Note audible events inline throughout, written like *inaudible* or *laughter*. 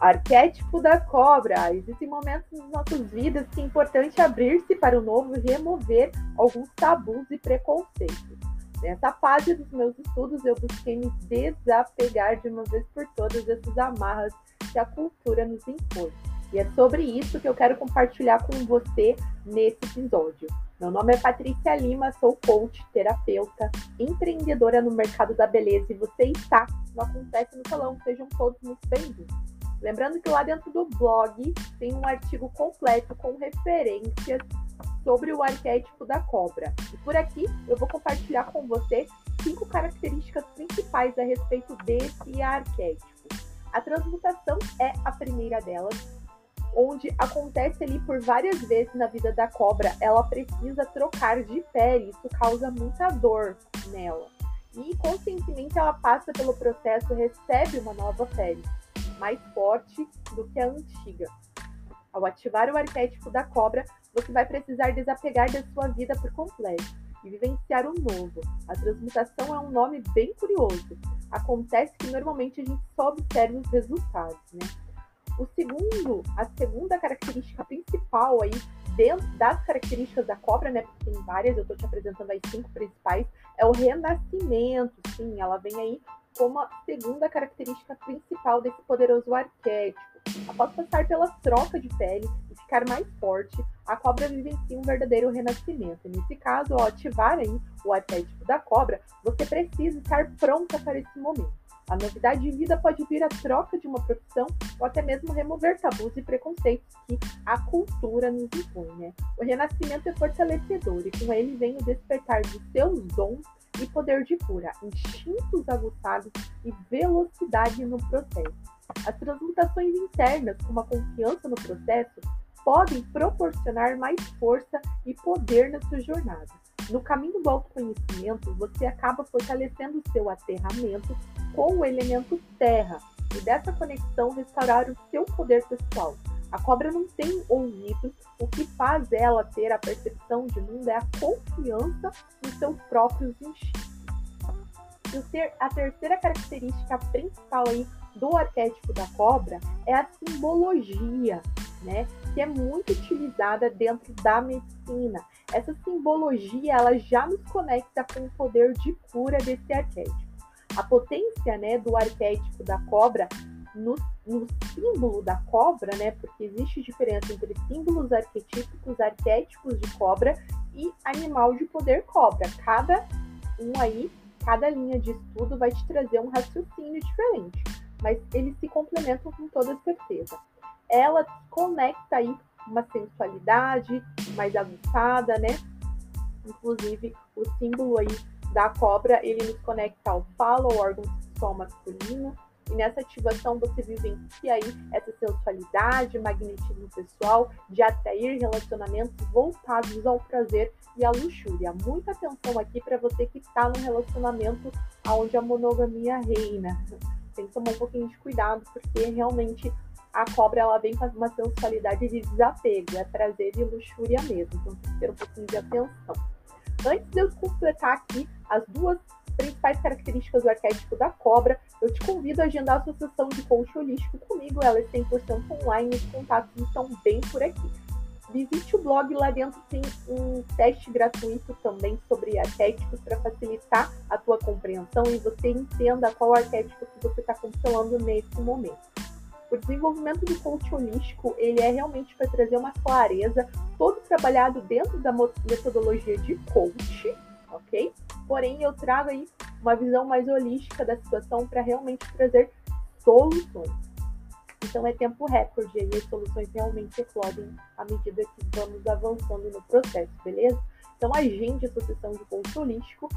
Arquétipo da cobra. Existem momentos nas nossas vidas que é importante abrir-se para o novo e remover alguns tabus e preconceitos. Nessa fase dos meus estudos, eu busquei me desapegar de uma vez por todas dessas amarras que a cultura nos impõe. E é sobre isso que eu quero compartilhar com você nesse episódio. Meu nome é Patrícia Lima, sou coach, terapeuta, empreendedora no mercado da beleza e você está no Acontece no Salão. Sejam todos muito bem-vindos. Lembrando que lá dentro do blog tem um artigo completo com referências sobre o arquétipo da cobra. E por aqui eu vou compartilhar com você cinco características principais a respeito desse arquétipo. A transmutação é a primeira delas, onde acontece ali por várias vezes na vida da cobra, ela precisa trocar de pele, isso causa muita dor nela. E conscientemente ela passa pelo processo, recebe uma nova pele mais forte do que a antiga. Ao ativar o arquétipo da cobra, você vai precisar desapegar da sua vida por completo e vivenciar o novo. A transmutação é um nome bem curioso. Acontece que normalmente a gente só observa os resultados, né? O segundo, a segunda característica principal aí dentro das características da cobra, né? Porque tem várias, eu estou te apresentando as cinco principais, é o renascimento. Sim, ela vem aí como a segunda característica principal desse poderoso arquétipo. Após passar pela troca de pele e ficar mais forte, a cobra vivencia um verdadeiro renascimento. Nesse caso, ao ativar aí o arquétipo da cobra, você precisa estar pronta para esse momento. A novidade de vida pode vir a troca de uma profissão ou até mesmo remover tabus e preconceitos que a cultura nos impõe. Né? O renascimento é fortalecedor e com ele vem o despertar dos seus dons e poder de cura, instintos aguçados e velocidade no processo. As transmutações internas, como a confiança no processo, podem proporcionar mais força e poder na sua jornada. No caminho do autoconhecimento, você acaba fortalecendo seu aterramento com o elemento terra e dessa conexão restaurar o seu poder pessoal. A cobra não tem ouvidos, o que faz ela ter a percepção de mundo é a confiança nos seus próprios instintos. E a terceira característica principal aí do arquétipo da cobra é a simbologia, né? Que é muito utilizada dentro da medicina. Essa simbologia ela já nos conecta com o poder de cura desse arquétipo. A potência né, do arquétipo da cobra no, no, símbolo da cobra, né? Porque existe diferença entre símbolos arquetípicos, arquétipos de cobra e animal de poder cobra. Cada um aí, cada linha de estudo vai te trazer um raciocínio diferente, mas eles se complementam com toda certeza. Ela conecta aí uma sensualidade mais aguçada, né? Inclusive, o símbolo aí da cobra, ele nos conecta ao falo, ao órgão sexual masculino, e nessa ativação você vivencia aí essa sensualidade, magnetismo pessoal, de atrair relacionamentos voltados ao prazer e à luxúria. Muita atenção aqui para você que está num relacionamento onde a monogamia reina. Tem que tomar um pouquinho de cuidado, porque realmente a cobra ela vem com uma sensualidade de desapego, é prazer e luxúria mesmo. Então tem que ter um pouquinho de atenção. Antes de eu completar aqui as duas principais características do arquétipo da cobra, eu te convido a agendar a sua sessão de coach holístico comigo. Ela é 100% online, os contatos estão bem por aqui. Visite o blog, lá dentro tem um teste gratuito também sobre arquétipos para facilitar a tua compreensão e você entenda qual arquétipo que você está controlando nesse momento. O desenvolvimento do coach holístico, ele é realmente para trazer uma clareza, todo trabalhado dentro da metodologia de coach, ok? Porém, eu trago aí uma visão mais holística da situação para realmente trazer soluções. Então, é tempo recorde e as soluções realmente eclodem à medida que vamos avançando no processo, beleza? Então, agende a sua sessão de coach holístico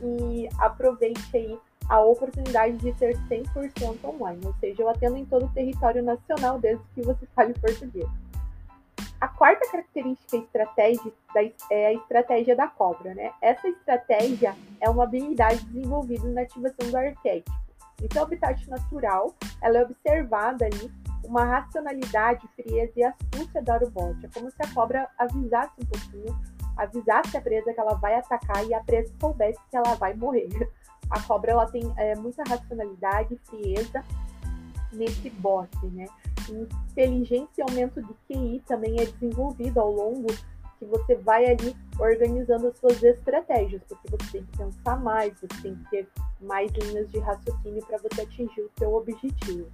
e aproveite aí a oportunidade de ser 100% online, ou seja, eu atendo em todo o território nacional desde que você fale português. A quarta característica estratégica é a estratégia da cobra, né? Essa estratégia é uma habilidade desenvolvida na ativação do arquétipo. Em seu habitat natural, ela é observada ali uma racionalidade, frieza e astúcia da robot. É como se a cobra avisasse um pouquinho, avisasse a presa que ela vai atacar e a presa soubesse que ela vai morrer. *laughs* A cobra ela tem é, muita racionalidade, frieza nesse bot, né? Inteligência e aumento de QI também é desenvolvido ao longo que você vai ali organizando as suas estratégias, porque você tem que pensar mais, você tem que ter mais linhas de raciocínio para você atingir o seu objetivo.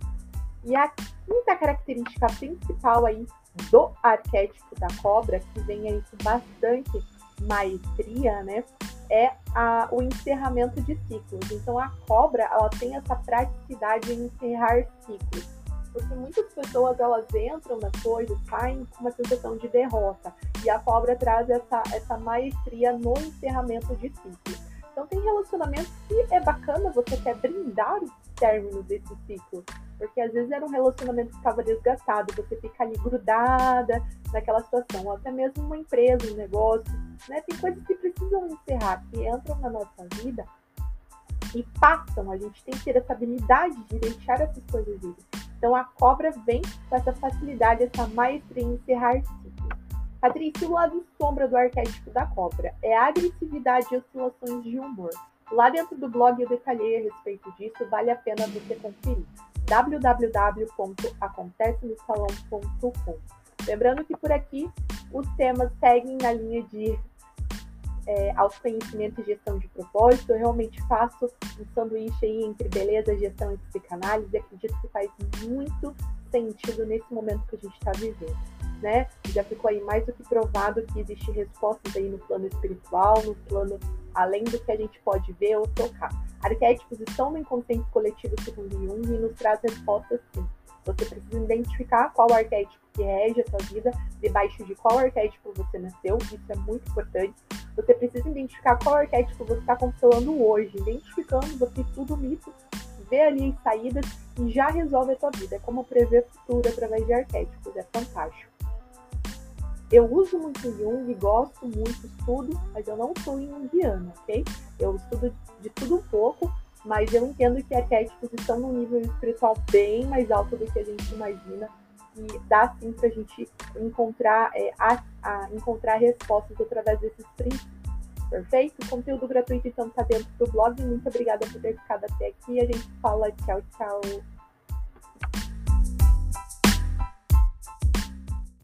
E a quinta característica principal aí do arquétipo da cobra, que vem aí com bastante maestria, né, é a, o encerramento de ciclos. Então a cobra, ela tem essa praticidade em encerrar ciclos. Porque muitas pessoas elas entram nas coisas, saem com uma sensação de derrota. E a cobra traz essa, essa maestria no encerramento de ciclos. Então tem relacionamentos que é bacana, você quer brindar o término desse ciclo. Porque às vezes era um relacionamento que estava desgastado, você fica ali grudada naquela situação, até mesmo uma empresa, um negócio, né? Tem coisas que precisam encerrar, que entram na nossa vida e passam. A gente tem que ter essa habilidade de deixar essas coisas ir. Então a cobra vem com essa facilidade, essa maestria em encerrar ciclos. Patrícia, o lado sombra do arquétipo da cobra é a agressividade e oscilações de humor. Lá dentro do blog eu detalhei a respeito disso, vale a pena você conferir www.acontecenossalão.com. Lembrando que por aqui os temas seguem na linha de é, autoconhecimento e gestão de propósito. Eu realmente faço um sanduíche aí entre beleza, gestão e psicanálise acredito que faz muito sentido nesse momento que a gente está vivendo. Né? Já ficou aí mais do que provado que existe respostas aí no plano espiritual, no plano além do que a gente pode ver ou tocar. Arquétipos estão no inconsciente coletivo segundo Jung e nos traz respostas sim. Você precisa identificar qual arquétipo que rege a sua vida, debaixo de qual arquétipo você nasceu, isso é muito importante. Você precisa identificar qual arquétipo você está constelando hoje. Identificando, você estuda o mito, vê ali as saídas e já resolve a sua vida. É como prever futuro através de arquétipos, é fantástico. Eu uso muito Jung, gosto muito, estudo, mas eu não sou junguiana, ok? Eu estudo de tudo um pouco, mas eu entendo que arquétipos estão num nível espiritual bem mais alto do que a gente imagina e dá sim para a gente encontrar, é, a, a, encontrar respostas através desses princípios. Perfeito? Conteúdo gratuito então está dentro do blog. Muito obrigada por ter ficado até aqui. A gente fala tchau, tchau.